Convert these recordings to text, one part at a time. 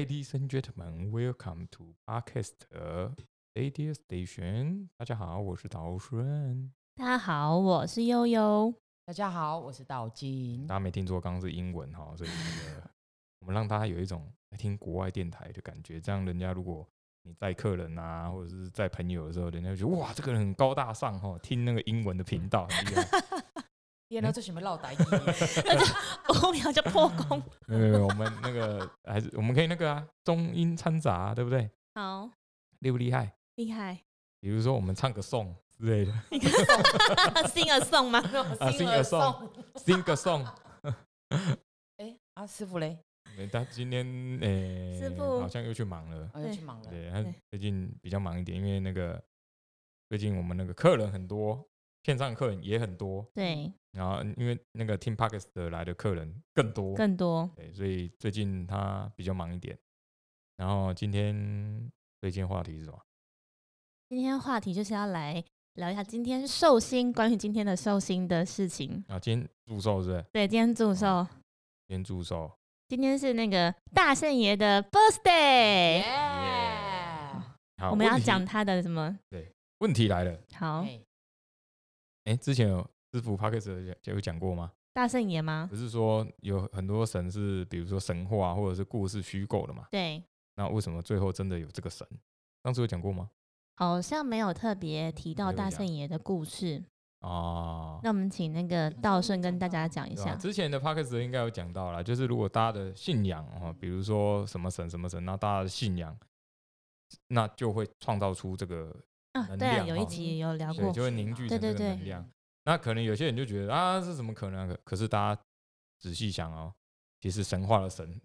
Ladies and gentlemen, welcome to Podcast Radio Station。大家好，我是导顺。大家好，我是悠悠。大家好，我是道金大。家没听错，刚刚是英文哈，所以那个我们让大家有一种在听国外电台的感觉，这样人家如果你载客人啊，或者是在朋友的时候，人家就觉得哇，这个人很高大上哈，听那个英文的频道很厉害。天哪，这什么绕台语？五秒就破功。没有没有，我们那个还是我们可以那个啊，中英掺杂、对不对？好厉不厉害？厉害，比如说我们唱个颂之类的，sing a song 吗？啊，sing a song，sing a song。哎啊，师傅嘞，没他今天诶、师傅好像又去忙了。我要去忙了。对他对最近比较忙一点，因为那个最近我们那个客人很多，线上客人也很多，对，然后因为那个 Team Parkes 的来的客人更多，更多。对，所以最近他比较忙一点。然后今天最近话题是什么？今天话题就是要来聊一下今天寿星，关于今天的寿星的事情。啊，今天祝寿是不是？对，今天祝寿，今天祝寿，今天是那个大圣爷的 birthday，耶！好，我们要讲他的什么？对问题来了。好，哎哎，之前有师傅 Parkes 有讲有讲过吗？大圣爷吗？不是说有很多神是，比如说神话或者是故事虚构的嘛？对，那为什么最后真的有这个神？上次有讲过吗？好像没有特别提到大圣爷的故事。哦，那我们请那个道顺跟大家讲一下。之前的 p o c k e t 应该有讲到了，就是如果大家的信仰哦，比如说什么神什么神，那大家的信仰，那就会创造出这个，啊，对啊，有一集有聊对，过。就会凝聚成这对对对个能量。那可能有些人就觉得啊，这怎么可能啊？可可是大家仔细想哦，其实神话的神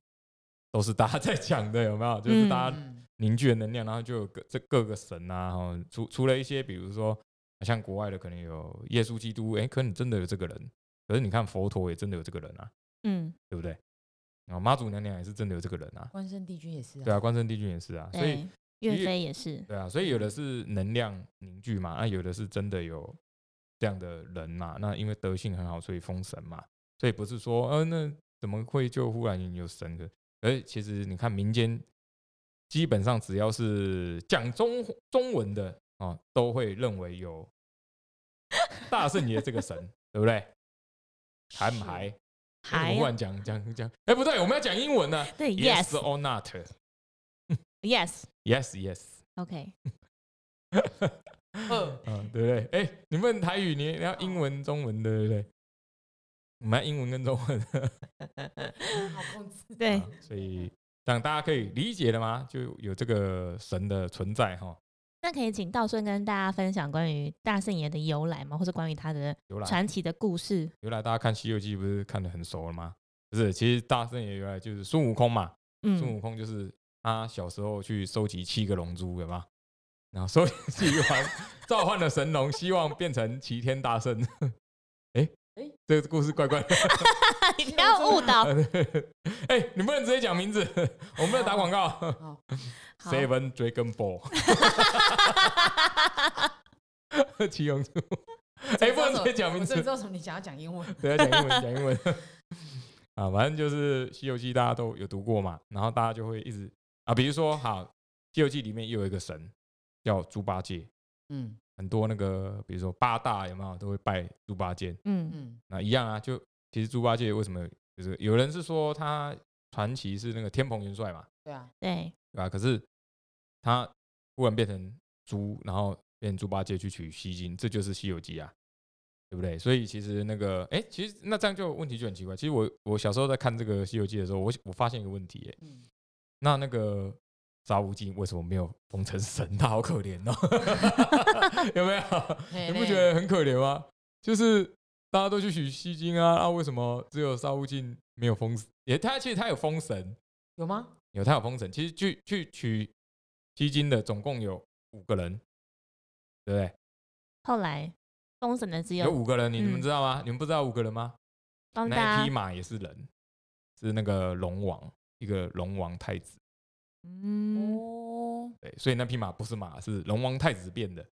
都是大家 在讲的，有没有？就是大家嗯凝聚的能量，然后就有各这各个神啊，哦，除除了一些，比如说像国外的可能有耶稣基督，哎，可能真的有这个人，可是你看佛陀也真的有这个人啊，嗯，对不对？然后妈祖娘娘也是真的有这个人啊，关圣帝君也是。啊对啊，，关圣帝君也是啊，所以对，岳飞也是。对啊，所以有的是能量凝聚嘛，那有的是真的有这样的人嘛，那因为德性很好，所以封神嘛，所以不是说呃那怎么会就忽然有神的？而其实你看民间基本上只要是讲中中文的哦，都会认为有 大圣爷这个神，对不对？还不还？还我忽然讲讲讲，哎，不对，我们要讲英文呢。对 Yes，yes or not? Yes Yes, yes. OK，呃，嗯，对不对？哎，你问台语，你你要英文、中文，对不对？我们要英文跟中文，好控制。对啊，所以让大家可以理解了吗？就有这个神的存在哈，那可以请道顺跟大家分享关于大圣爷的由来吗？或者关于他的由来传奇的故事？由来，大家看《西游记》不是看得很熟了吗？不是，其实大圣爷由来就是孙悟空嘛，孙嗯，悟空就是他小时候去收集七个龙珠，有吗？然后收集完，召唤了神龙，希望变成齐天大圣。哎 诶这个故事怪怪的。你不要误导。哎、你不能直接讲名字，我们不能打广告。好，Seven Dragon Ball，七龙珠。哎、不能直接讲名字我知，道什么，你想要讲英文。对，要讲英文，讲英文。啊，反正就是《西游记》，大家都有读过嘛，然后大家就会一直啊，比如说，好，《西游记》里面又有一个神叫猪八戒，嗯很多那个，比如说八大有没有都会拜猪八戒，嗯嗯那一样啊，就其实猪八戒为什么就是有人是说他传奇是那个天蓬元帅嘛，对啊，对，对吧？可是他忽然变成猪，然后变成猪八戒去取西经，这就是《西游记》啊，对不对？所以其实那个，哎，其实那这样就问题就很奇怪。其实我我小时候在看这个《西游记》的时候，我我发现一个问题，哎，嗯，那那个沙悟净为什么没有封成神？他好可怜哦，有没有？你不觉得很可怜吗？就是大家都去取西经啊，啊，为什么只有沙悟净没有封？也他其实他有封神，有吗？有他有封神。其实去去取西经的总共有五个人，对不对？后来封神的只有有五个人，你们嗯知道吗？你们不知道五个人吗？那一匹马也是人，是那个龙王，一个龙王太子。嗯，哦，对，所以那匹马不是马，是龙王太子变的。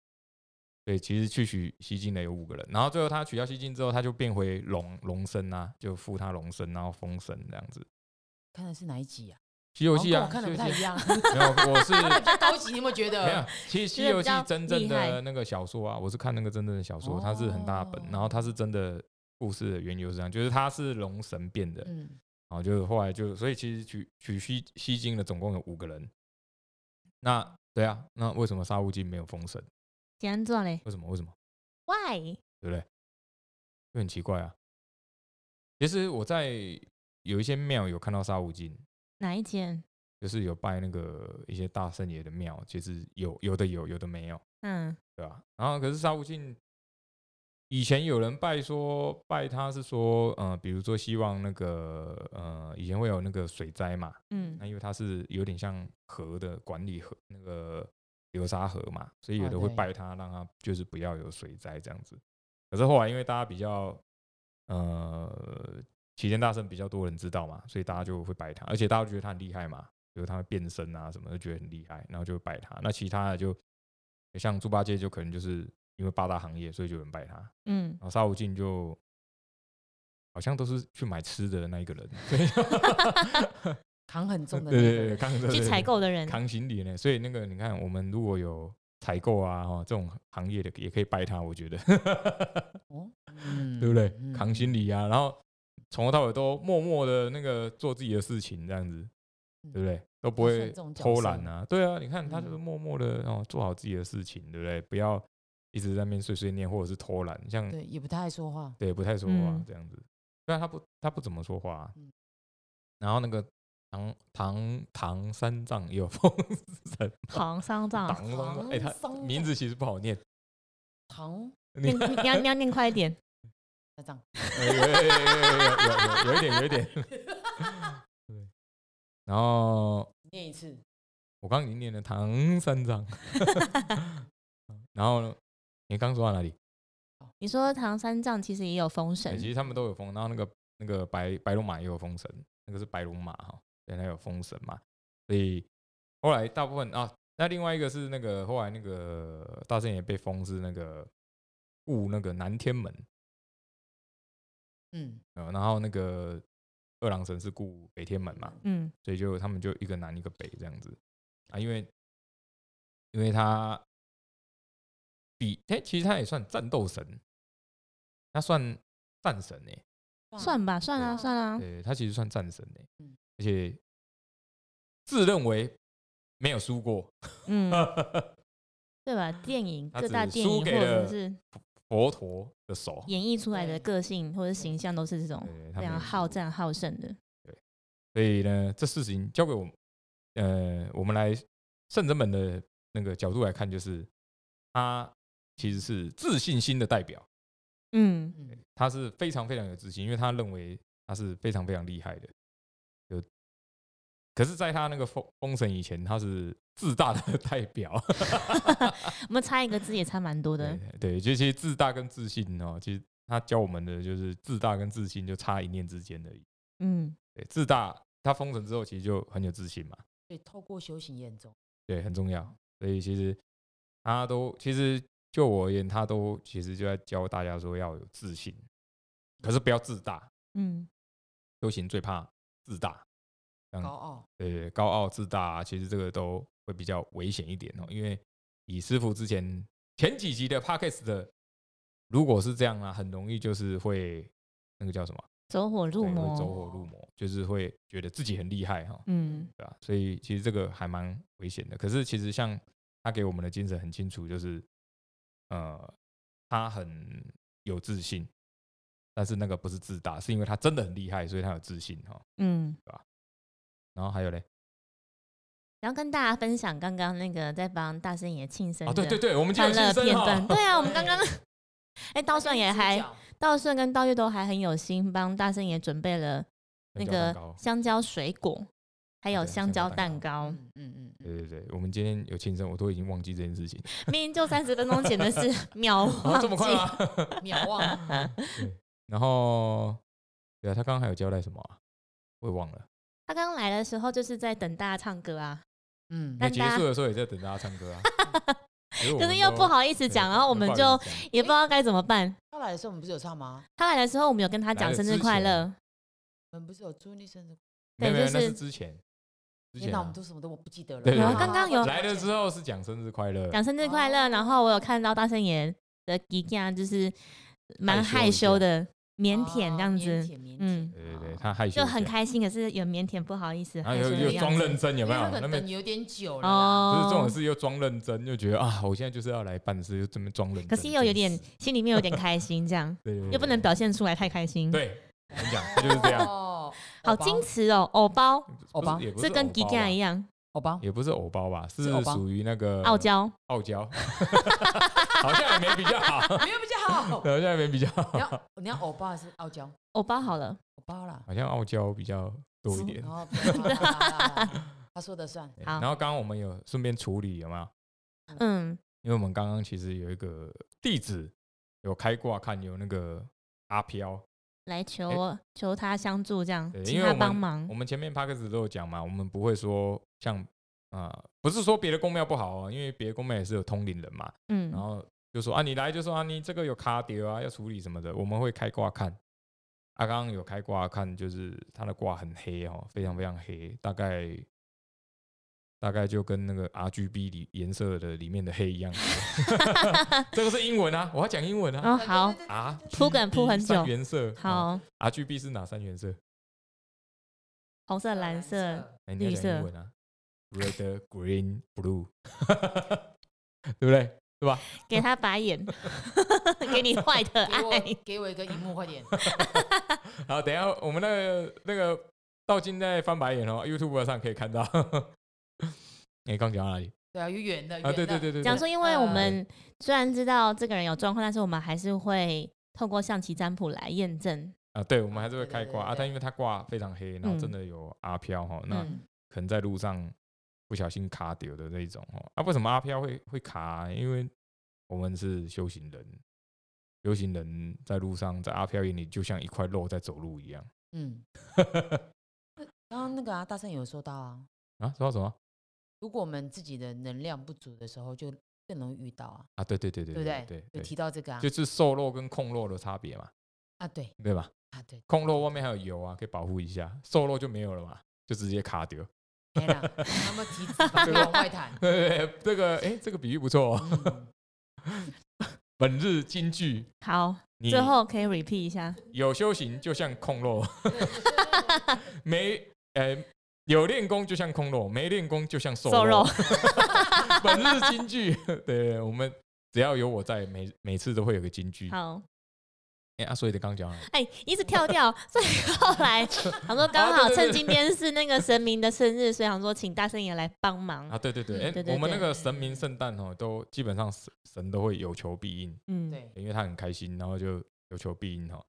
对，其实去取西经的有五个人，然后最后他取消西经之后，他就变回龙龙身啊，就附他龙身，然后封神这样子。看的是哪一集啊？西游记啊，看的不西游记太一样，没有，我是 比较高级，你有没有觉得没有？，其实《西游记真正的那个小说啊，我是看那个真正的小说，它是很大本，然后它是真的故事的缘由是这样，就是它是龙神变的，嗯，然后就后来就，所以其实取取西西经的总共有五个人。那对啊，那为什么沙悟净没有封神？怎样做嘞为什么？为什么？？Why？对不对？就很奇怪啊。其实我在有一些庙有看到沙悟净，哪一间？就是有拜那个一些大圣爷的庙，其实有有的有，有的没有。嗯对吧、然后可是沙悟净以前有人拜说拜他是说，呃，比如说希望那个呃，以前会有那个水灾嘛，嗯那因为它是有点像河的管理河那个流沙河嘛，所以有哦的会拜他，让他就是不要有水灾这样子。可是后来因为大家比较呃齐天大圣比较多人知道嘛，所以大家就会拜他，而且大家觉得他很厉害嘛，比如他会变身啊什么的，就觉得很厉害，然后就拜他。那其他的就像猪八戒就可能就是因为八大行业，所以就有人拜他。嗯然，后沙悟净就好像都是去买吃的那一个人，扛很重的对对扛着去采购的人，扛行李呢。所以那个你看，我们如果有采购啊哈这种行业的，也可以拜他，我觉得哦，嗯对不对？嗯扛行李啊，然后从头到尾都默默的那个做自己的事情，这样子，对不对？都不会偷色懒啊。对啊，你看他就是嗯默默的哦做好自己的事情，对不对？不要一直在面碎碎念，或者是偷懒，像对也不太爱说话，对不太说话这样子。虽然他不他不怎么说话，然后那个唐唐唐三藏有风神 唐三藏，唐哎他名字其实不好念唐，你你要你要念快一点，三藏有有有点有点，对，然后念一次，我刚刚已经念了唐三藏，然后呢？你刚说到哪里？你说唐三藏其实也有封哎神其，实他们都有封，然后那个那个白白龙马也有封神，那个是白龙马哈，对，它有封神嘛，所以后来大部分啊，那另外一个是那个后来那个大圣也被封是那个顾那个南天门，嗯，呃，然后那个二郎神是顾北天门嘛，嗯。所以就他们就一个南一个北这样子。啊，因为因为他比哎、其实他也算战斗神，他算战神哎、算吧，算啊，算啊，对他其实算战神哎、嗯而且自认为没有输过，嗯，对吧？电影各大电影或者是佛陀的手，演绎出来的对个性或者形象都是这种非常好战好胜的。所以呢，这事情交给我们，呃，我们来圣人们的那个角度来看，就是他其实是自信心的代表，嗯嗯，他是非常非常有自信，因为他认为他是非常非常厉害的。有，可是，在他那个封封神以前，他是自大的 代表。我们差一个字也差蛮多的对。对，就其实自大跟自信哦，其实他教我们的就是自大跟自信就差一念之间而已。嗯对，自大他封神之后，其实就很有自信嘛。对透过修行验重，对，很重要。所以其实他都，其实就我而言，他都其实就在教大家说要有自信，可是不要自大。嗯修行最怕自大，高傲，高傲自大、啊，其实这个都会比较危险一点哦。因为以师傅之前前几集的 podcast 的，如果是这样啊，很容易就是会那个叫什么？走火入魔。走火入魔，就是会觉得自己很厉害哈、嗯对吧、所以其实这个还蛮危险的。可是其实像他给我们的精神很清楚，就是呃，他很有自信，但是那个不是自大，是因为他真的很厉害，所以他有自信哈、嗯，然后还有嘞，然后跟大家分享刚刚那个在帮大圣爷庆生哦，对对的对，我们欢乐片段。对啊，我们刚刚 哎，道顺也还道顺跟道月都还很有心，帮大圣爷准备了那个香蕉水果，还有香蕉蛋蛋糕。嗯嗯对对对，我们今天有庆生，我都已经忘记这件事情。明明就三十分钟前的事，秒哦，忘这么快记。吗？秒忘，然后，对啊，他刚刚还有交代什么啊？我也忘了。他刚来的时候就是在等大家唱歌啊，嗯那结但大家束的时候也在等大家唱歌啊。可是又不好意思对讲，然后我们就也不知道该怎么办。他来的时候我们不是有唱吗？他来的时候，我们有跟他来讲生日快乐，我们不是有祝你生日，对就是是之前。天哪，我之前啊。们都什么都不记得了。刚刚有来了之后是讲生日快乐，讲生日快乐，然后我有看到大圣爷的吉样，就是蛮害害羞的，腼腆这样子，腆腼嗯。腆对对对，哦他害羞就，很开心，可是有腼腆不好意思，然后害羞又又装认真，有没有？那等有点久了啦。哦，不是这种事又装认真，就觉得啊，我现在就是要来办事，又这么装认真。可是又有点心里面有点开心，这样。对对对又不能表现出来太开心，，对，你讲，他就是这样，哦，好矜持哦，偶包。偶包？不是也不是是跟吉偶包吧样一样，偶包，也不是偶包吧，是属于那个傲娇，傲娇，好像也没比较好，没有比较好。好像也没比较好。你，要你要偶包还是傲娇？偶包好了，偶包啦。好像傲娇比较多一点。他说的算。好。然后刚刚我们有顺便处理有没有？嗯，因为我们刚刚其实有一个弟子有开挂看有那个阿飘，来求求他相助，这样请他帮忙我，们前面 p a c k 都有讲嘛，我们不会说像啊、不是说别的公庙不好哦，因为别的公庙也是有通灵人嘛，嗯然嗯，后就说啊，你来就说啊，你这个有卡丢啊，要处理什么的，我们会开挂看。啊，刚刚有开挂看，就是他的挂很黑哦，非常非常黑，大概大概就跟那个 R G B 里颜色的里面的黑一样。这个是英文啊，我要讲英文啊。哦好，啊，铺梗铺很久原色好，，R G B 是哪三原色？红色、蓝色，绿色讲英文啊，Red, Green, Blue，对不对？是吧？给他 白眼，给你坏的给我爱，给我一个荧幕，快点。好，等一下我们那个那个道金在翻白眼哦，YouTube 上可以看到。你 刚讲到哪里对啊，有远的啊？对对对对，对讲说，因为我呃们虽然知道这个人有状况，但是我们还是会透过象棋占卜来验证。啊，对，我们还是会对对开挂啊，对对但因为他挂非常黑，然后真的有阿飘哈，那嗯可能在路上不小心卡丢的那一种哦。啊，为什么阿飘会会卡啊？因为我们是修行人，修行人在路上，在阿飘眼里就像一块肉在走路一样嗯，刚刚那个啊，大圣有说到啊，啊。说到什么如果我们自己的能量不足的时候，就更容易遇到啊，啊？对对对对对不对？对有，提到这个啊，就是瘦肉跟控肉的差别嘛，啊，对对吧？啊，对，控肉外面还有油啊，可以保护一下，瘦肉就没有了嘛，就直接卡掉。没啦，那么体脂肪就 往外弹。对对对，这个哎，这个比喻不错 本日金句，好，最后可以 repeat 一下。有修行就像控肉，没呃有练功就像空肉，没练功就像瘦瘦肉。本日金句，对我们只要有我在，每每次都会有个金句。好，哎、啊，所以的刚讲了，哎，一直跳跳，所以后来想说刚好趁今天是那个神明的生日，所以想说请大圣爷来帮忙。啊，。对对对，哎、我们那对个神明圣诞哦，都基本上神神都会有求必应，嗯，对，因为他很开心，然后就有求必应哦。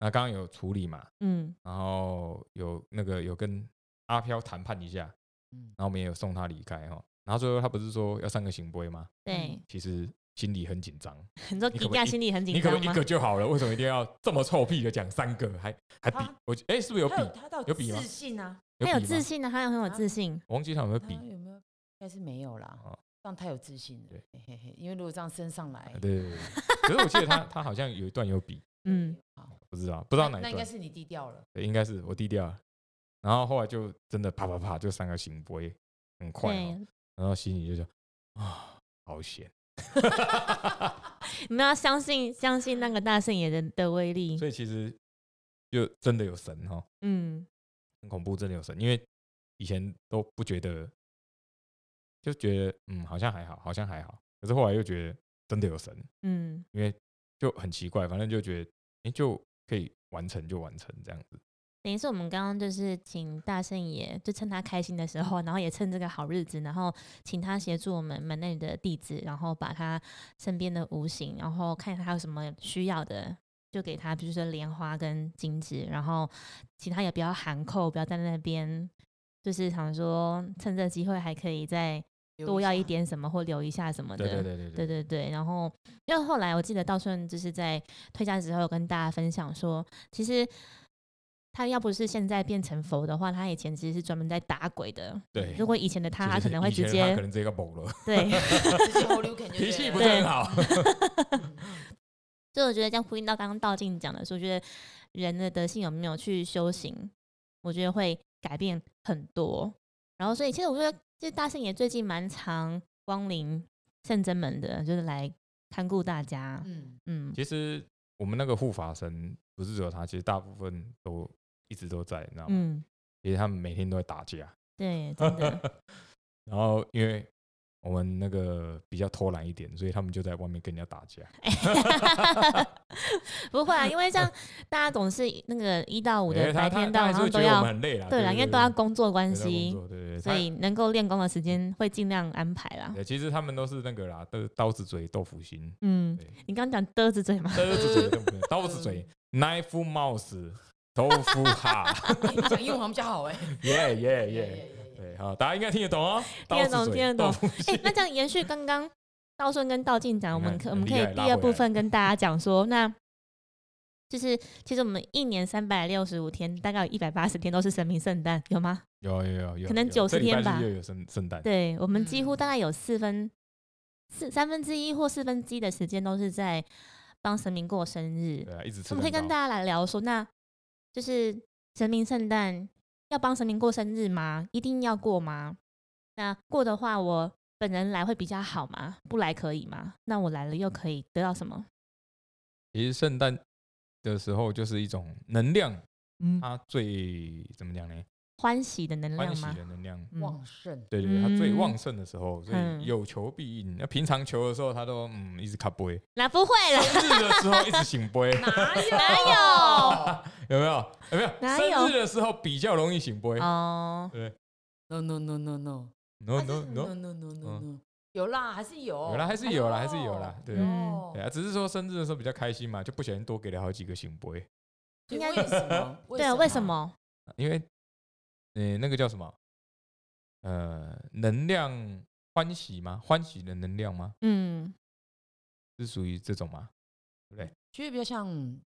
那刚刚有处理嘛，嗯，然后有那个有跟阿飘谈判一下，嗯然后我们也有送他离开哈。然后最后他不是说要三个行杯吗？对，其实心里很紧张，你说底价心里很紧张你可不可以一？个就好了？为什么一定要这么臭屁的讲三个？还还比他我哎、是不是有比他有比吗自信啊，他有？自信的，他很有自信。我忘记他有没有他比。有没有？应该是没有啦哦，这样太有自信了对。嘿嘿嘿，因为如果这样升上来啊，对对对。可是我记得他 他好像有一段有比，嗯，好，不知道不知道哪一段，那应该是你低调了。对应该是我低调了。然后后来就真的啪啪啪就三个醒杯，很快哦。然后心里就说啊，好险。你们要相信相信那个大圣爷的的威力。所以其实就真的有神哈，嗯，很恐怖，真的有神。因为以前都不觉得，就觉得嗯好像还好，好像还好。可是后来又觉得真的有神，嗯，因为就很奇怪，反正就觉得哎、诶就可以完成就完成这样子。等于是我们刚刚就是请大圣爷，就趁他开心的时候，然后也趁这个好日子，然后请他协助我们门内的弟子，然后把他身边的无形，然后看他有什么需要的，就给他，比如说莲花跟金子，然后其他也不要含扣，不要在那边，就是想说趁这机会还可以再多要一，点什么或留一下什么的。对对对对对对对，然后因为后来我记得道顺就是在退家之后有跟大家分享说，其实他要不是现在变成佛的话，他以前其实是专门在打鬼的。对。如果以前的他，他可能会直接他可能直接个懵了，对，脾气不是很好。所以我觉得这样呼应到刚刚道静讲的说，我觉得人的德性有没有去修行，我觉得会改变很多。然后所以其实我觉得，其实大圣爷最近蛮常光临圣真门的，就是来看顾大家。嗯，嗯，其实我们那个护法神不是只有他，其实大部分都一直都在，你知道吗？嗯，其实他们每天都在打架，对，真的，然后因为我们那个比较偷懒一点，所以他们就在外面跟人家打架。不会啊，因为像大家总是那个一到五的白天到他还是会觉得我晚上都要很累啦，对啦，因为都要工作关系对对对，所以能够练功的时间会尽量安排啦。对其实他们都是那个啦，都刀子嘴豆腐心，嗯，你刚刚讲刀子嘴吗？刀子嘴豆腐心 刀子嘴 knife mouse 豆腐哈，讲英文好像比较好哎。耶耶耶，对，好，大家应该听得懂哦，听得懂听得懂。哎、那这样延续刚刚道顺跟道静讲，我们可我们可以第二部分跟大家讲说，那就是其实我们一年三百六十五天，大概有一百八十天都是神明圣诞，有吗？有有有有，可能90有这礼拜天吧日又有圣圣诞，对，我们几乎嗯大概有四分四三分之一或四分之一的时间都是在帮神明过生日。对啊，一直我们可以跟大家来聊说，那就是神明圣诞要帮神明过生日吗？一定要过吗？那过的话，我本人来会比较好吗？不来可以吗？那我来了又可以得到什么？其实圣诞的时候就是一种能量，嗯，它最怎么讲呢？欢喜的能欢喜量吗？的能量，嗯。旺盛，对对对，它最嗯。旺盛的时候，所嗯。以有求必应。那平常求的时候，他都嗯一直卡杯，那不会了，生日的时候一直醒杯，哪有？哪 有没有？有没有？哪有？生日的时候比较容易醒杯。哦，对？No no no no 是 no no no，no no no no，有啦，还是有，有啦还是有啦还是有啦对。哦对啊，只是说生日的时候比较开心嘛，就不小心多给了好几个醒杯，应该为什么？对啊，为什？么？因为呃那个叫什么？呃，能量欢喜吗？欢喜的能量吗？嗯，是属于这种吗？对不对？觉得比较像，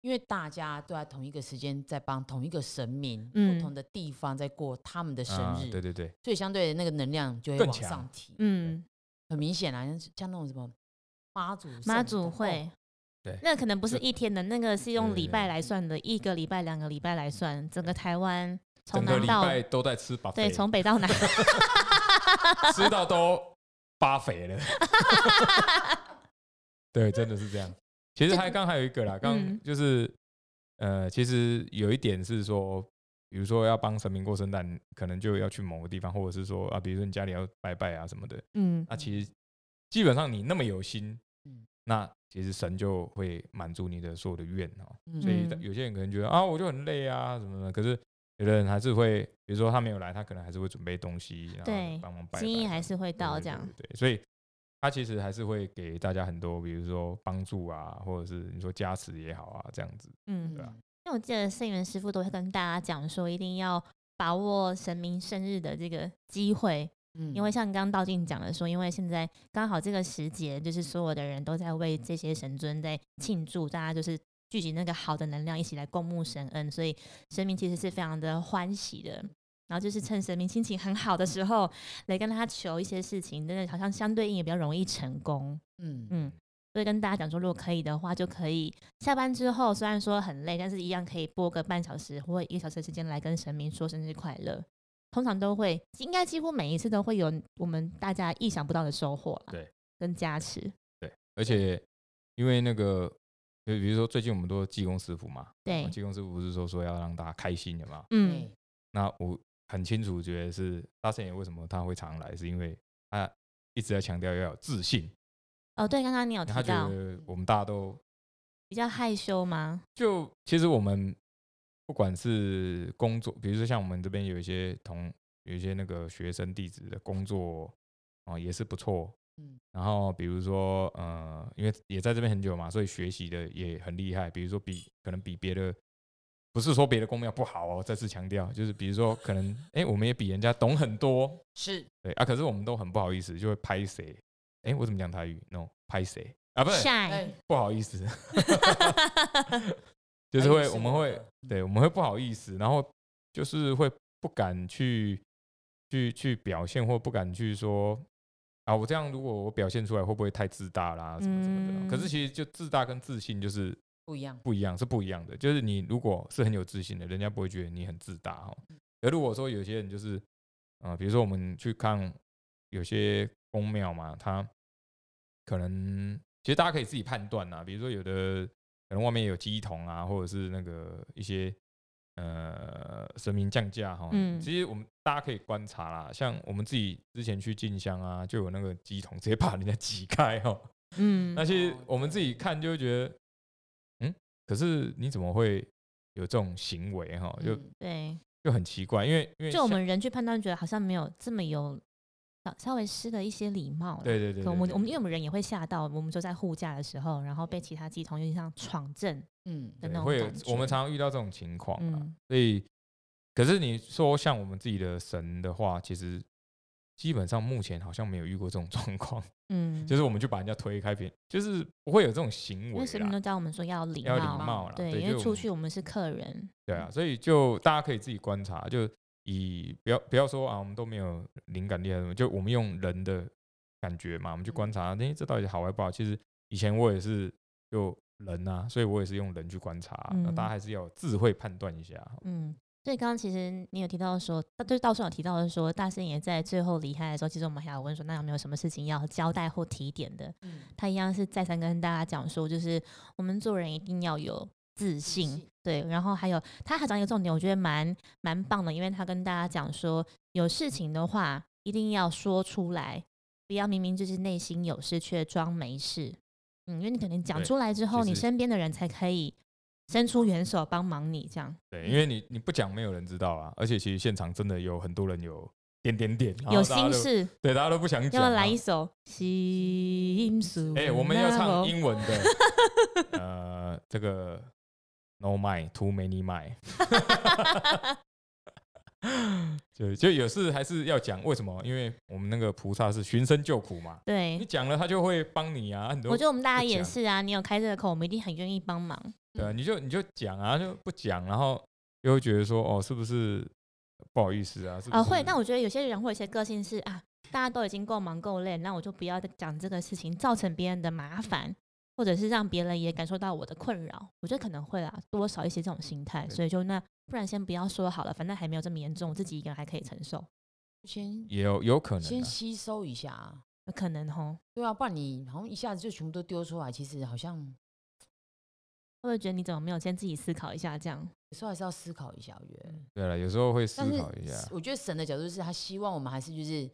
因为大家都在同一个时间在帮同一个神明，嗯不同的地方在过他们的生啊日，对对对，所以相对的那个能量就会往上提。嗯，很明显啊，像像那种什么妈祖妈祖会哦，对那可能不是一天的，那个是用对对礼拜对来算的，一个礼拜、两个礼拜来算，整个台湾从整个礼南到拜都在吃把对，从北到南，吃到都发肥了。对，真的是这样。其实还刚还有一个啦，刚嗯就是呃，其实有一点是说，比如说要帮神明过圣诞，可能就要去某个地方，或者是说啊，比如说你家里要拜拜啊什么的。嗯那其实基本上你那么有心嗯，那其实神就会满足你的所有的愿哦。嗯所以嗯有些人可能觉得啊，我就很累啊什么的，可是有的人还是会，比如说他没有来，他可能还是会准备东西，然对后帮忙拜拜心意还是会对对对到这样，对对，所以他其实还是会给大家很多，比如说帮助啊，或者是你说加持也好啊，这样子。嗯，对啊因为我记得圣元师傅都会跟大家讲说，一定要把握神明生日的这个机会，嗯因为像刚刚道静讲的说，因为现在刚好这个时节，就是所有的人都在为这些神尊在庆祝，大家就是聚集那个好的能量，一起来共沐神恩，所以神明其实是非常的欢喜的。然后就是趁神明心情很好的时候，来跟他求一些事情，真的好像相对应也比较容易成功。嗯嗯，所以跟大家讲说，如果可以的话，就可以下班之后，虽然说很累，但是一样可以播个半小时或一个小时的时间来跟神明说生日快乐。通常都会，应该几乎每一次都会有我们大家意想不到的收获啦，对，跟加持，对，而且因为那个，就比如说最近我们都济公师傅嘛，对济公师傅不是说说要让大家开心的嘛？嗯那我很清楚觉得是大圣爷为什么他会常来，是因为他一直在强调要有自信，哦，对，刚刚你有提他觉到得我们大家都比较害羞吗？就其实我们不管是工作，比如说像我们这边有一些同有一些那个学生弟子的工作哦也是不错，嗯然后比如说呃，因为也在这边很久嘛，所以学习的也很厉害，比如说比可能比别的。不是说别的公庙不好哦，再次强调，就是比如说可能哎、我们也比人家懂很多，是对啊，可是我们都很不好意思，就会拍谁？哎、我怎么讲台语？no，拍谁啊？不是不好意思，就是会我们会对我们会不好意思，然后就是会不敢去去去表现，或不敢去说啊，我这样如果我表现出来会不会太自大啦，什么什么的。可是嗯其实就自大跟自信就是不一样，不一样，是不一样的。就是你如果是很有自信的，人家不会觉得你很自大哦。而如果说有些人就是啊、比如说我们去看有些宫庙嘛，他可能其实大家可以自己判断呐，比如说有的可能外面有鸡童啊，或者是那个一些呃神明降价哈，嗯。其实我们大家可以观察啦，像我们自己之前去进香啊，就有那个鸡桶直接把人家挤开哦，嗯。那，其实哦我们自己看就会觉得，嗯，可是你怎么会有这种行为哈？就嗯对，就很奇怪，因为因为就我们人去判断，觉得好像没有这么有稍稍微失了一些礼貌了。对对对，可我们我们因为我们人也会吓到，我们就在护驾的时候，然后被其他机童有点像闯阵嗯的那种。我们常常遇到这种情况啊，嗯所以可是你说像我们自己的神的话，其实基本上目前好像没有遇过这种 状况，嗯，就是我们就把人家推开，别就是不会有这种行为因为神明啦。都教我们说要礼要礼貌，貌啦对，对就我们因为出去我们是客人，对啊，所以就大家可以自己观察，就以不要不要说啊，我们都没有灵感力啊什么，就我们用人的感觉嘛，我们去观察，哎、这到底好还不好？其实以前我也是就人啊，所以我也是用人去观察，那大家嗯还是要智慧判断一下。嗯。所以刚刚其实你有提到说，就是道顺有提到的说，大圣爷在最后离开的时候，其实我们还有问说，那有没有什么事情要交代或提点的？嗯他一样是再三跟大家讲说，就是我们做人一定要有自信，信对。然后还有他还讲一个重点，我觉得蛮蛮棒的，因为他跟大家讲说，有事情的话一定要说出来，不要明明就是内心有事却装没事。嗯，因为你可能讲出来之后，你身边的人才可以伸出援手帮忙你，这样对，因为你你不讲，没有人知道啊，而且其实现场真的有很多人有点点点，有心事，对，大家都不想讲、啊。要不要来一首心事？哎、我们要唱英文的，呃，这个 No mind, too many mind。就就有事还是要讲，为什么？因为我们那个菩萨是寻声救苦嘛，对你，讲了他就会帮你啊。很多我觉得我们大家也是啊，你有开这个口，我们一定很愿意帮忙。对啊，你就你就讲啊，就不讲，然后又会觉得说，哦，是不是不好意思啊？是啊、是会，但我觉得有些人会有一些个性是啊，大家都已经够忙够累，那我就不要再讲这个事情，造成别人的麻烦，或者是让别人也感受到我的困扰。我觉得可能会啦，多少一些这种心态，所以就那不然先不要说好了，反正还没有这么严重，我自己一个人还可以承受，先也有有可能、先啊。吸收一下啊。有可能吼。对啊，不然你好像一下子就全部都丢出来，其实好像会不会觉得你怎么没有先自己思考一下这样？有时候还是要思考一下。我觉得，对了，有时候会思考一下。我觉得神的角度是他希望我们还是就是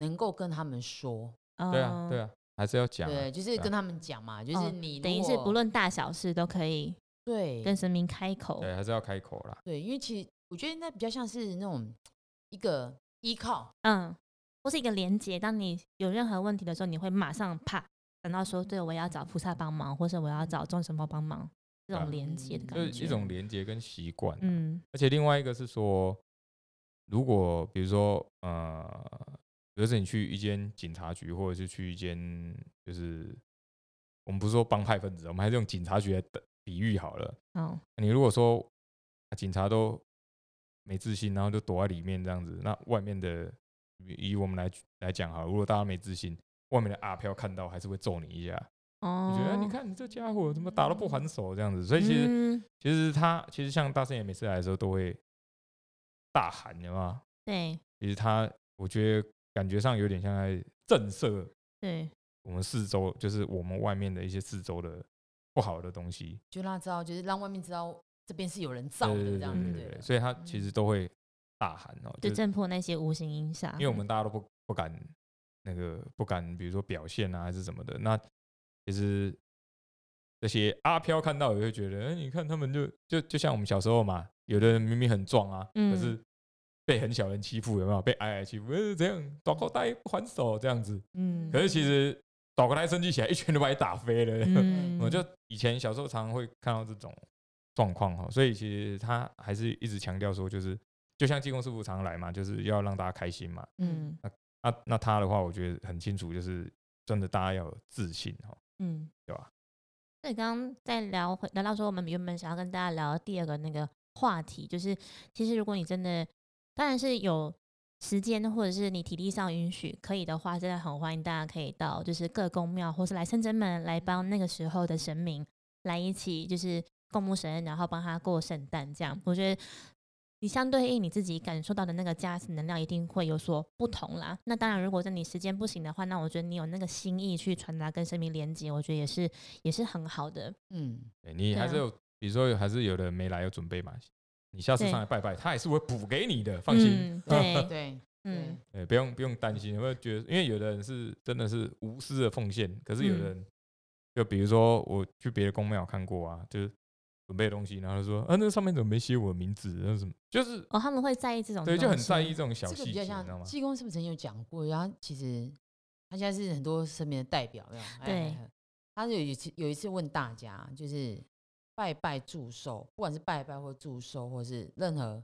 能够跟他们说，对啊，对啊，啊，还是要讲、啊。对，就是跟他们讲嘛，就是哦你等于是不论大小事都可以对跟神明开口。对，还是要开口啦。对，因为其实我觉得那比较像是那种一个依靠，嗯，或是一个连接。当你有任何问题的时候，你会马上怕，等到说，对我要找菩萨帮忙，或是我要找众神婆帮忙，这啊种连接的嗯感觉。就是一种连接跟习惯、啊。嗯而且另外一个是说，如果比如说呃，比如说你去一间警察局，或者是去一间就是我们不是说帮派分子，我们还是用警察局来的比喻好了。哦你如果说、啊警察都没自信，然后就躲在里面这样子，那外面的以以我们来来讲哈，如果大家没自信，外面的阿飘看到还是会揍你一下，哦，你觉得你看你这家伙怎么打都不还手这样子，所以其实、嗯。其实他其实像大圣爷每次来的时候都会大喊，的嘛？对。其实他我觉得感觉上有点像在震慑对我们四周，就是我们外面的一些四周的不好的东西。就让他知道，就是让外面知道这边是有人造对对的这样子，对对对，所以他其实都会大喊哦，就震破那些无形音响。因为我们大家都不不敢那个不敢，比如说表现啊还是什么的。那其实这些阿飘看到也会觉得，哎、你看他们就就就像我们小时候嘛，有的人明明很壮啊，嗯可是被很小人欺负，有没有？被矮矮欺负，呃，这样倒口袋不还手这样子。嗯，可是其实倒口袋生气起来，一拳就把你打飞了。嗯我就以前小时候常常会看到这种状况哈，所以其实他还是一直强调说，就是就像济公师傅常来嘛，就是要让大家开心嘛。嗯那那他的话，我觉得很清楚，就是真的大家要有自信哈。嗯，对吧？那你刚刚在聊回聊到说，我们原本想要跟大家聊的第二个那个话题，就是其实如果你真的，当然是有时间或者是你体力上允许可以的话，真的很欢迎大家可以到就是各宫庙或是来深圳门来帮那个时候的神明来一起就是供牧神，然后帮他过圣诞这样。我觉得你相对应你自己感受到的那个加持能量一定会有所不同啦。那当然，如果是你时间不行的话，那我觉得你有那个心意去传达跟神明连接，我觉得也是也是很好的。嗯，你还是有，比如说还是有的人没来有准备嘛，你下次上来拜拜，他也是会补给你的，放心。嗯，对，对嗯对，对，不用不用担心，有没有觉得？因为有的人是真的是无私的奉献，可是有人，就比如说我去别的公庙看过啊，就是准备东西，然后就说啊，那上面怎么没写我的名字？那什么，就是哦，他们会在意这种，对，就很在意这。种小这个细节，你知道吗？济公是不是曾经有讲过？然后其实他现在是很多身边的代表，对哎哎他有一次有一次问大家，就是拜拜祝寿，不管是拜拜或祝寿，或是任何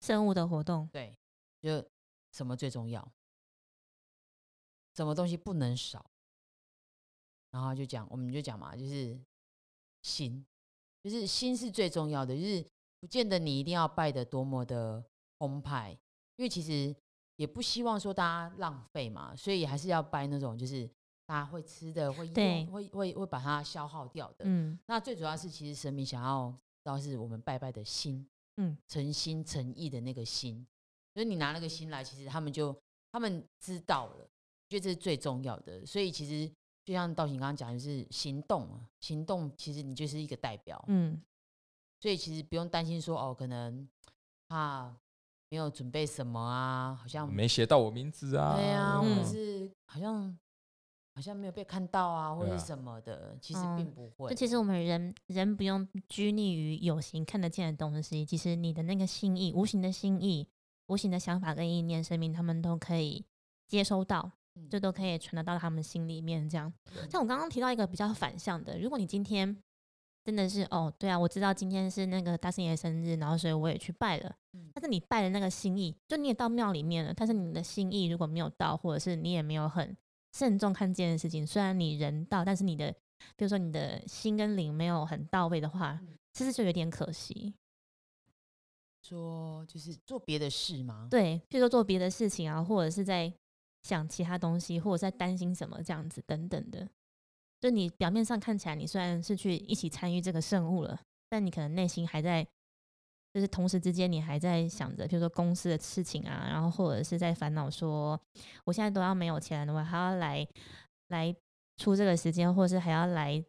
生物的活动，对，就什么最重要，什么东西不能少，然后就讲，我们就讲嘛，就是心，就是心是最重要的，就是不见得你一定要拜的多么的澎湃，因为其实也不希望说大家浪费嘛，所以还是要拜那种就是大家会吃的，会用，会会会把它消耗掉的。嗯那最主要是，其实神明想要知道是我们拜拜的心，嗯，诚心诚意的那个心。所以你拿那个心来，其实他们就他们知道了，觉得这是最重要的。所以其实就像道行刚刚讲，就是行动啊，行动其实你就是一个代表。嗯所以其实不用担心说哦，可能怕没有准备什么啊，好像没写到我名字啊，对啊，或嗯者是好像好像没有被看到啊，或者是什么的，其实哦并不会。就其实我们人人不用拘泥于有形看得见的东西，其实你的那个心意、无形的心意、无形的想法跟意念、生命，他们都可以接收到，嗯这都可以传达到他们心里面。这样，对像我刚刚提到一个比较反向的，如果你今天真的是哦，对啊，我知道今天是那个大圣爷生日，然后所以我也去拜了。嗯但是你拜的那个心意，就你也到庙里面了，但是你的心意如果没有到，或者是你也没有很慎重看这件事情，虽然你人到，但是你的比如说你的心跟灵没有很到位的话嗯，其实就有点可惜。说就是做别的事吗？对，譬如说做别的事情啊，或者是在想其他东西，或者在担心什么这样子等等的。就你表面上看起来，你虽然是去一起参与这个圣物了，但你可能内心还在，就是同时之间你还在想着，比如说公司的事情啊，然后或者是在烦恼说，我现在都要没有钱了，我还要来来出这个时间，或者是还要来。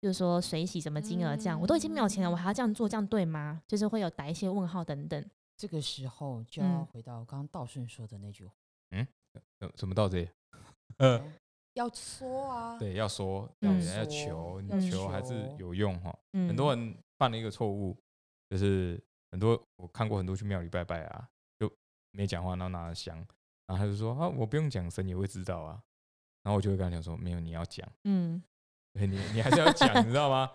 就是说水洗什么金额这样，我都已经没有钱了，我还要这样做，这样对吗？就是会有打一些问号等等。这个时候就要嗯回到刚刚道顺说的那句话，嗯怎么到这里？呃，要说啊，对，要说，嗯对，要求，要你求还是有用哈。嗯，很多人犯了一个错误，就是很多我看过很多去庙里拜拜啊，就没讲话，然后拿着香，然后他就说啊，我不用讲，神也会知道啊。然后我就会跟他讲说，没有，你要讲，嗯 你你还是要讲，你知道吗？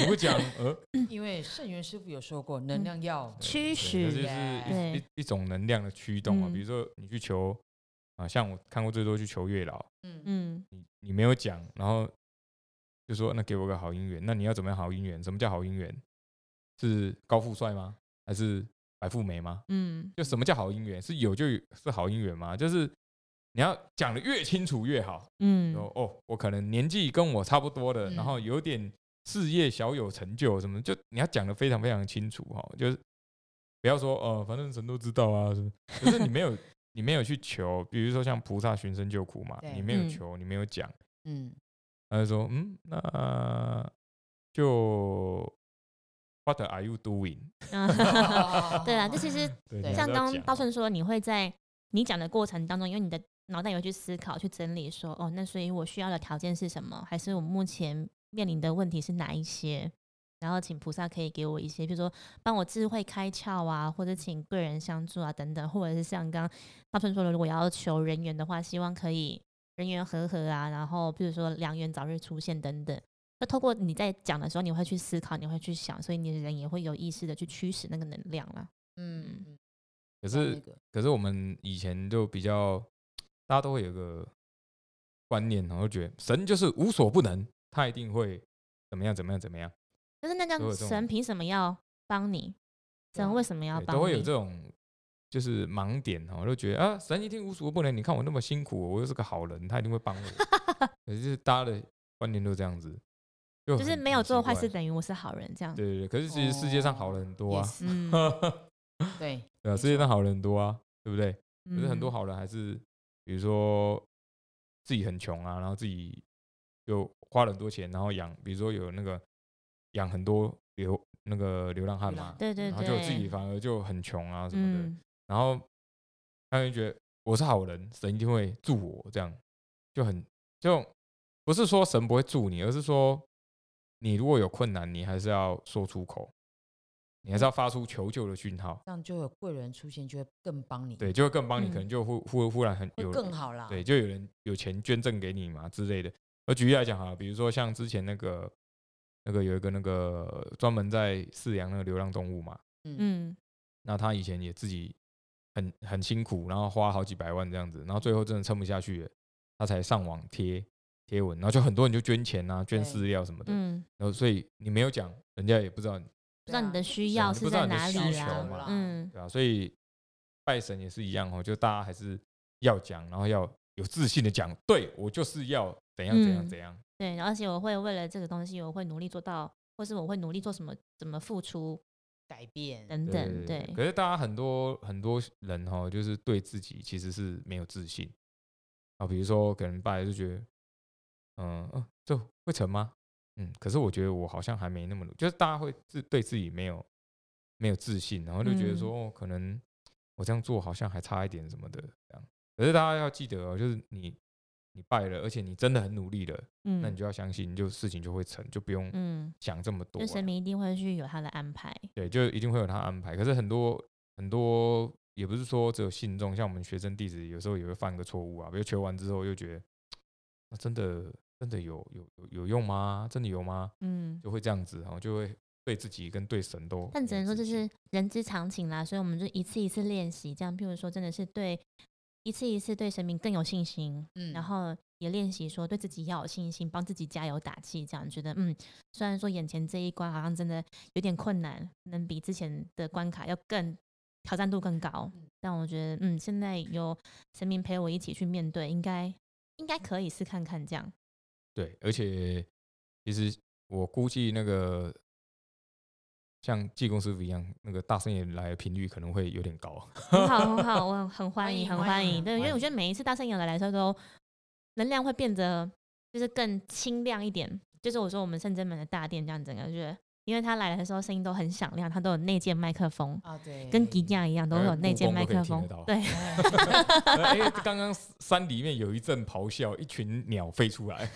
你不讲，呃，因为圣元师傅有说过，能嗯量要驱使就是一一一种能量的驱动啊。嗯比如说你去求啊，像我看过最多去求月老，嗯嗯你你没有讲，然后就说那给我个好姻缘，那你要怎么样好姻缘？什么叫好姻缘？是高富帅吗？还是白富美吗？嗯就什么叫好姻缘？是有就是好姻缘吗？就是你要讲的越清楚越好。嗯哦，我可能年纪跟我差不多的，嗯然后有点事业小有成就什么，就你要讲的非常非常清楚哈，就是不要说呃，反正神都知道啊什么，可是你没有你没有去求，比如说像菩萨寻声救苦嘛，你没有嗯求，你没有讲，嗯他就说嗯，那就 What are you doing？对啊，这其实 像刚刚道顺说，你会在你讲的过程当中，因为你的脑袋有去思考、去整理说，哦，那所以我需要的条件是什么？还是我目前面临的问题是哪一些？然后请菩萨可以给我一些，比如说帮我智慧开窍啊，或者请贵人相助啊等等，或者是像刚刚道顺说的，如果要求人缘的话，希望可以人缘和和啊，然后比如说良缘早日出现等等。那透过你在讲的时候，你会去思考，你会去想，所以你的人也会有意识的去驱使那个能量啦。嗯嗯，可是那个可是我们以前就比较，大家都会有个观念，然后觉得神就是无所不能，他一定会怎么样怎么样怎么样，就是那个都有这种神凭什么要帮你？神为什么要帮都会有这种就是盲点哦，就觉得啊，神一定无所不能。你看我那么辛苦，我又是个好人，他一定会帮我。可是大家的观念都这样子，就就是没有做坏事等于我是好人这样。对对对，可是其实世界上好人很多啊。也是嗯，对，对啊，世界上好人很多啊，对不对？可是很多嗯好人还是，比如说自己很穷啊，然后自己就花了很多钱，然后养，比如说有那个养很多流那个流浪汉嘛，对对对然后就自己，反而就很穷啊什么的，嗯然后他就觉得我是好人，神一定会助我，这样就很就不是说神不会助你，而是说你如果有困难，你还是要说出口，你还是要发出求救的讯号，这样就有贵人出现，就会更帮你，对，就会更帮你，可嗯。能就忽忽忽然很会有更好啦。对，就有人有钱捐赠给你嘛之类的。我举例来讲哈，比如说像之前那个那个有一个那个专门在饲养那个流浪动物嘛，嗯，嗯。那他以前也自己很很辛苦，然后花好几百万这样子，然后最后真的撑不下去了，他才上网贴贴文，然后就很多人就捐钱啊，捐对饲料什么的，嗯，然后所以你没有讲，人家也不知道你，不知道你的需要是在哪里需求嘛，嗯对啊，所以拜神也是一样哦，就大家还是要讲，然后要有自信的讲，对我就是要怎样怎样嗯怎样，对，而且我会为了这个东西，我会努力做到，或是我会努力做什么，怎么付出改变，等对等，对对，可是大家很多很多人哈，就是对自己其实是没有自信。啊，比如说可能拜就觉得，嗯嗯，这会成吗？嗯，可是我觉得我好像还没那么努，就是大家会自对自己没有没有自信，然后就觉得嗯说，哦，可能我这样做好像还差一点什么的这样。可是大家要记得哦，就是你你败了，而且你真的很努力了，嗯，那你就要相信，就事情就会成，就不用嗯，想这么多啊。就神明一定会去有他的安排，对，就一定会有他安排。可是很多很多也不是说只有信众，像我们学生弟子有时候也会犯个错误啊，比如求完之后又觉得，那真的真的有有有有用吗？真的有吗？嗯，就会这样子，然后就会对自己跟对神都。但只能说这是人之常情啦，所以我们就一次一次练习，这样，譬如说真的是对一次一次对神明更有信心，嗯然后也练习说对自己要有信心，帮自己加油打气，这样觉得嗯，虽然说眼前这一关好像真的有点困难，能比之前的关卡要更挑战度更高嗯，但我觉得嗯，现在有神明陪我一起去面对，应该应该可以试看看这样。对，而且其实我估计那个像济公师傅一样，那个大圣爷来的频率可能会有点高。很好，很好，我很欢欢迎，迎欢迎很欢迎。对，因为我觉得每一次大圣爷来的时候，都能量会变得就是更清亮一点。就是我说我们圣真门的大殿这样整个，觉得因为他来的时候声音都很响亮，他都有内建麦克风，啊，对，跟吉亚一样都有呃内建麦克风。对，哎，刚刚山里面有一阵咆哮，一群鸟飞出来，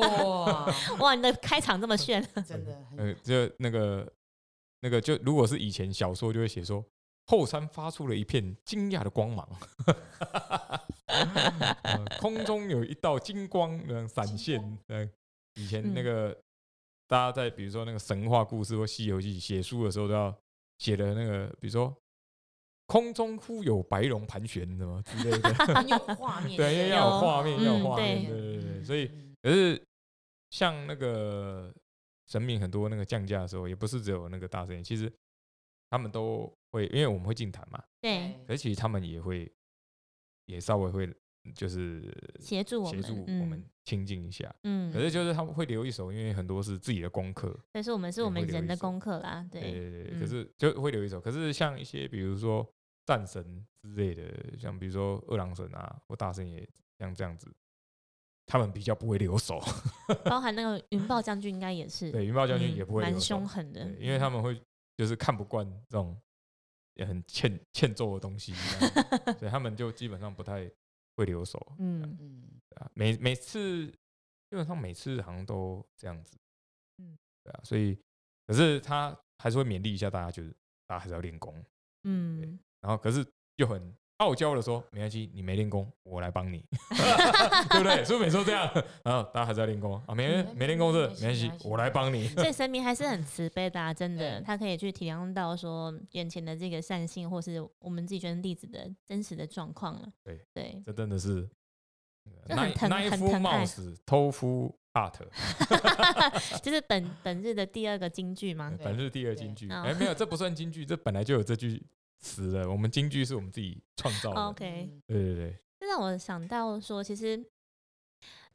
哇，哇，你的开场这么炫，真的呃，就那个那个，就如果是以前小说，就会写说后山发出了一片惊讶的光芒，呃空中有一道金光闪现。对，以前那嗯。个、大家在比如说那个神话故事或《西游记》写书的时候，都要写的那个，比如说空中忽有白龙盘旋什么之类的。很有画面，对，要有画面，要有嗯画面，对对。对。所以嗯可是像那个神明很多那个降价的时候，也不是只有那个大神爷，其实他们都会，因为我们会进坛嘛，对，可是其实他们也会，也稍微会就是协助我们，协助我嗯们亲近一下。嗯，可是就是他们会留一手，因为很多是自己的功课，但是我们是我们人的功课啦，对对，对可是就会留一手。可是像一些比如说战神之类的，像比如说二郎神啊或大神也，像这样子，他们比较不会留手。包含那个云豹将军应该也是，对，云豹将军嗯也不会蛮手凶狠的，，因为他们会就是看不惯这种也很欠欠揍的东西，所以他们就基本上不太会留守。嗯嗯，对啊，每每次基本上每次好像都这样子。嗯，对啊，所以可是他还是会勉励一下大家，就是大家还是要练功。嗯，然后可是又很傲娇的说，没关系，你没练功，我来帮你，对不对？是不是每次都这样？然后大家还是要练功啊，没嗯没练功是没关系我来帮你。所以神明还是很慈悲的、啊，真的，他可以去体谅到说眼前的这个善性，或是我们自己觉得弟子的真实的状况了。对对，这真的是那一夫很疼爱冒死，偷夫 art，这是本本日的第二个金句吗？本日第二对金句。哦哎，没有，这不算金句，这本来就有这句词了。我们京剧是我们自己创造的。OK 嗯对对对，这让我想到说，其实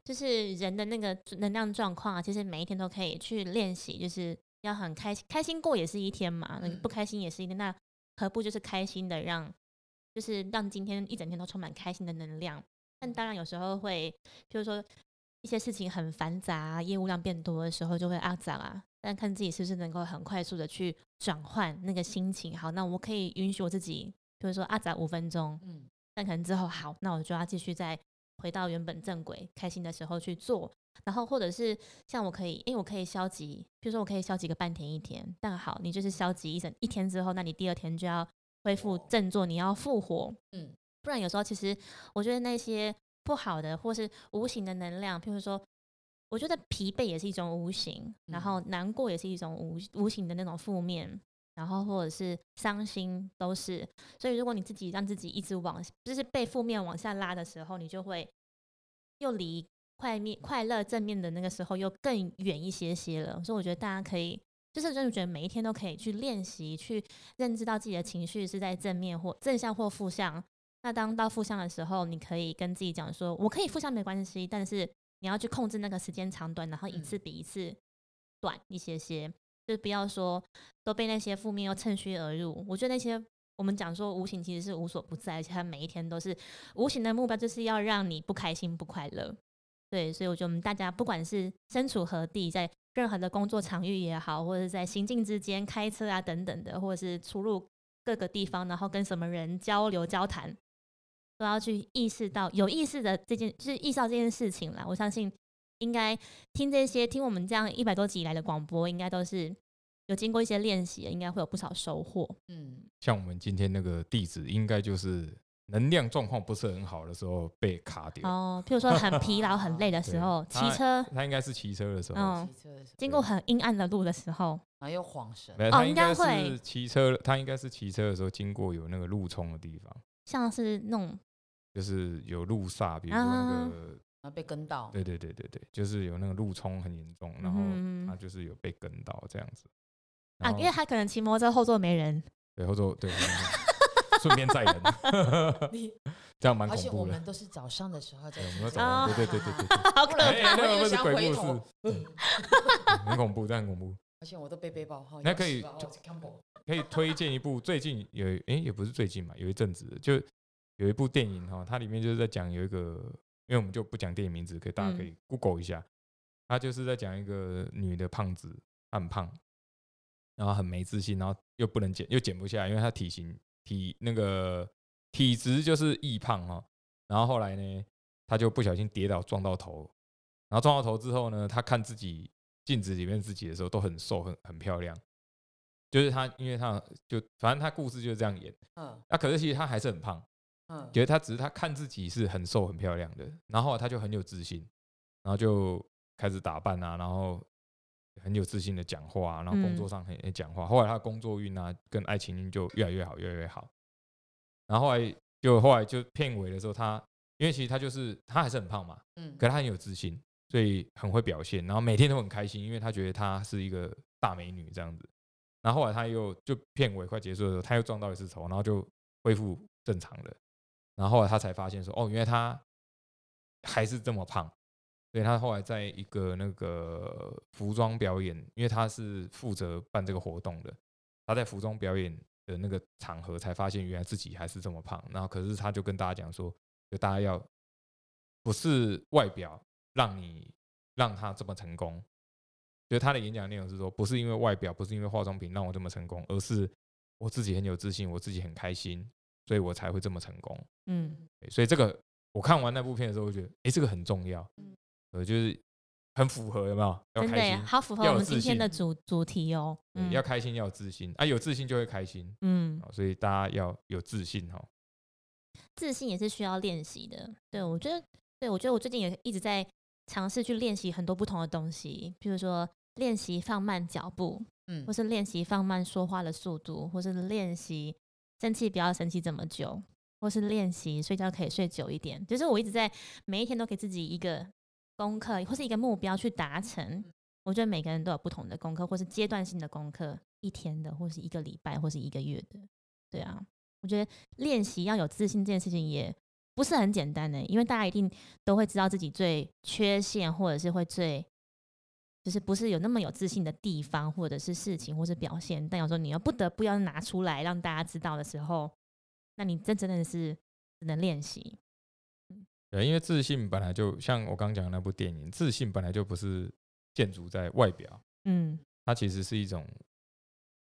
就是人的那个能量状况啊，其实每一天都可以去练习，就是要很开心，开心过也是一天嘛，不开心也是一天。那何不就是开心的让，就是让今天一整天都充满开心的能量。但当然有时候会，就是说一些事情很繁杂，业务量变多的时候就会阿杂啊。但看自己是不是能够很快速的去转换那个心情。好，那我可以允许我自己，比如说阿杂五分钟，嗯但可能之后好，那我就要继续再回到原本正轨，开心的时候去做。然后或者是像我可以，因为我可以消极，比如说我可以消极个半天一天。但好，你就是消极一整一天之后，那你第二天就要恢复振作，你要复活。嗯不然有时候其实我觉得那些不好的或是无形的能量，譬如说，我觉得疲惫也是一种无形，然后难过也是一种无无形的那种负面，然后或者是伤心都是。所以如果你自己让自己一直往就是被负面往下拉的时候，你就会又离快面快乐正面的那个时候又更远一些些了。所以我觉得大家可以。就是真的觉得每一天都可以去练习，去认知到自己的情绪是在正面或正向或负向，那当到负向的时候，你可以跟自己讲说：“我可以负向没关系，但是你要去控制那个时间长短，然后一次比一次短一些些，就是不要说都被那些负面又趁虚而入。我觉得那些我们讲说无形其实是无所不在，而且它每一天都是无形的目标，就是要让你不开心、不快乐。对，所以我觉得我们大家不管是身处何地，在任何的工作场域也好，或者是在行进之间开车啊等等的，或者是出入各个地方，然后跟什么人交流交谈。都要去意识到有意识的这件，就是意识到这件事情啦。我相信应该听这些听我们这样一百多集以来的广播，应该都是有经过一些练习，应该会有不少收获。嗯，像我们今天那个弟子，应该就是能量状况不是很好的时候被卡掉。哦，譬如说很疲劳、很累的时 候，对骑车，他应该是骑车的时候，嗯骑车的时候，经过很阴暗的路的时候，然后又晃神，哦应他应该是骑车，他应该是骑车的时候经过有那个路冲的地方，像是那种就是有路煞，比如说那啊个，然后被跟到，对对对对对，就是有那个路冲很严重，然后嗯他就是有被跟到这样子。啊，因为他可能骑摩托车后座没人，对后座对，顺便载人，你这样蛮而且我恐怖的。们都是早上的时候在，我们要走啊对对对对对对，好可哎怕。那个不是鬼故事，很恐怖，但很恐怖。而且我都背背包哈，那可以可以推荐一部最近有诶、也不是最近嘛，有一阵子就有一部电影哈，它里面就是在讲有一个，因为我们就不讲电影名字，可以大家可以 Google 一下，它就是在讲一个女的胖子，她很胖，然后很没自信，然后又不能减，又减不下来，因为她体型体那个体质就是易胖哈，然后后来呢，她就不小心跌倒撞到头，然后撞到头之后呢，她看自己镜子里面自己的时候都很瘦，很很漂亮。就是他，因为他就反正他故事就是这样演。嗯那、可是其实他还是很胖，嗯，觉得他只是他看自己是很瘦很漂亮的，然后后来她就很有自信，然后就开始打扮啊，然后很有自信的讲话、啊，然后工作嗯上很很讲话。后来他的工作运啊跟爱情运就越来越好，越来越好。然后后来就后来就片尾的时候，他因为其实他就是他还是很胖嘛，嗯可是她很有自信，所以很会表现，然后每天都很开心，因为他觉得他是一个大美女这样子。然后后来他又就片尾快结束的时候，他又撞到一次头，然后就恢复正常了。然后后来他才发现说，哦，原来他还是这么胖。所以他后来在一个那个服装表演，因为他是负责办这个活动的，他在服装表演的那个场合才发现，原来自己还是这么胖。然后可是他就跟大家讲说，就大家要不是外表让你让他这么成功，就是他的演讲内容是说，不是因为外表，不是因为化妆品让我这么成功，而是我自己很有自信，我自己很开心，所以我才会这么成功。嗯，所以这个我看完那部片的时候，我觉得，哎，这个很重要嗯，呃，就是很符合，有没有？要开心，好符合我们今天的主主题哦。对嗯要开心，要有自信啊，有自信就会开心。嗯，所以大家要有自信哈。自信也是需要练习的。对我觉得，对我觉得我最近也一直在尝试去练习很多不同的东西，比如说练习放慢脚步，嗯或是练习放慢说话的速度，或是练习生气不要生气这么久，或是练习睡觉可以睡久一点。就是我一直在每一天都给自己一个功课，或是一个目标去达成。我觉得每个人都有不同的功课，或是阶段性的功课，一天的，或是一个礼拜，或是一个月的。对啊，我觉得练习要有自信这件事情也不是很简单的，因为大家一定都会知道自己最缺陷，或者是会最就是不是有那么有自信的地方，或者是事情，或是表现，但有时候你要不得不要拿出来让大家知道的时候，那你这真的是只能练习。对，因为自信本来就像我刚讲的那部电影，自信本来就不是建筑在外表，嗯。它其实是一种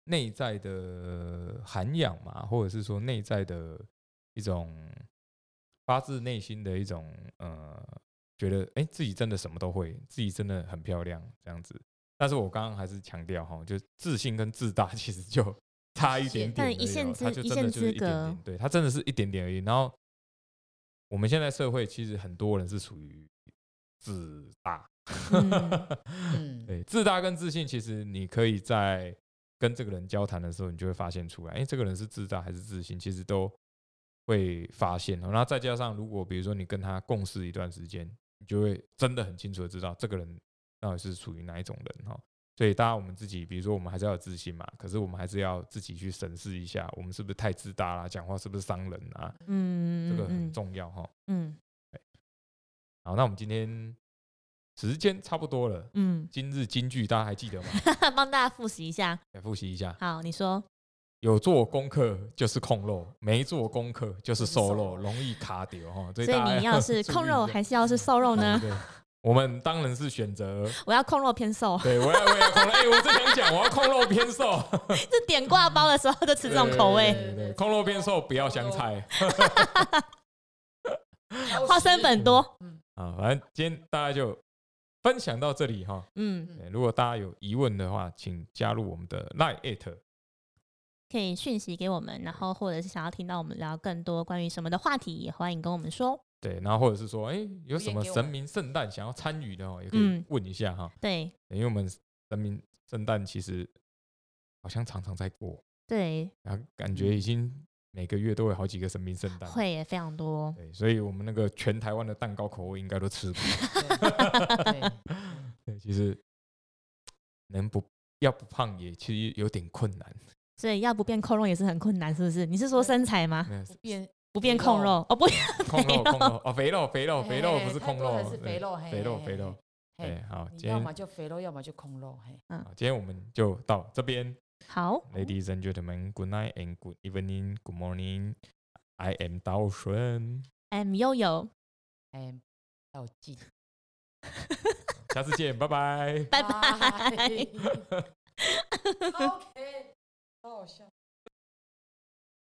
内在的涵养嘛，或者是说内在的一种发自内心的一种呃，觉得哎、诶自己真的什么都会，自己真的很漂亮这样子。但是我刚刚还是强调哈，就自信跟自大 其实就差一点点而已哦，但一线之它就一线真的就是一之隔点点，对，它真的是一点点而已。然后我们现在社会其实很多人是属于自大，嗯嗯，对，自大跟自信，其实你可以在跟这个人交谈的时候，你就会发现出来，哎、这个人是自大还是自信，其实都会发现哦。然后再加上，如果比如说你跟他共事一段时间，你就会真的很清楚的知道这个人到底是属于哪一种人哈。所以，大家我们自己，比如说我们还是要有自信嘛，可是我们还是要自己去审视一下，我们是不是太自大啦，讲话是不是伤人啊？嗯，这个很嗯重要哈。嗯好，那我们今天时间差不多了，嗯，今日金句大家还记得吗？帮大家复习一下。来复习一下。好，你说，有做功课就是控肉，没做功课就是瘦肉，容易卡掉哈。所所以你要是 控肉还是要是瘦肉呢？我们当然是选择，我要控肉偏瘦，对我要我要控肉，哎，我正想讲，我要控肉偏瘦，这点挂包的时候就吃这种口味，对对对对控肉偏瘦，不要香菜花生粉多。啊。反正今天大家就分享到这里哈。嗯，如果大家有疑问的话，请加入我们的 Line at 可以讯息给我们，然后或者是想要听到我们聊更多关于什么的话题，也欢迎跟我们说。对，然后或者是说，哎，有什么神明圣诞想要参与的哦，也可以嗯问一下哈。对因为我们神明圣诞其实好像常常在过，对，然后感觉已经每个月都有好几个神明圣诞。会也非常多。对，所以我们那个全台湾的蛋糕口味应该都吃过。对，其实能不要不胖也其实有点困难。所以要不变控肉也是很困难，是不是？你是说身材吗？变不变控肉哦，不 控肉哦，肥肉肥肉肥肉不是控肉是肥肉，肥肉肥肉。好，今天要么就肥肉，要么就控肉，嘿，嗯今天我们就到这边。好，Ladies and gentlemen, good night and good evening, good morning. I am 刀顺，I'm 悠悠，哎，要记，下次见，拜拜。拜拜。OK，好好笑。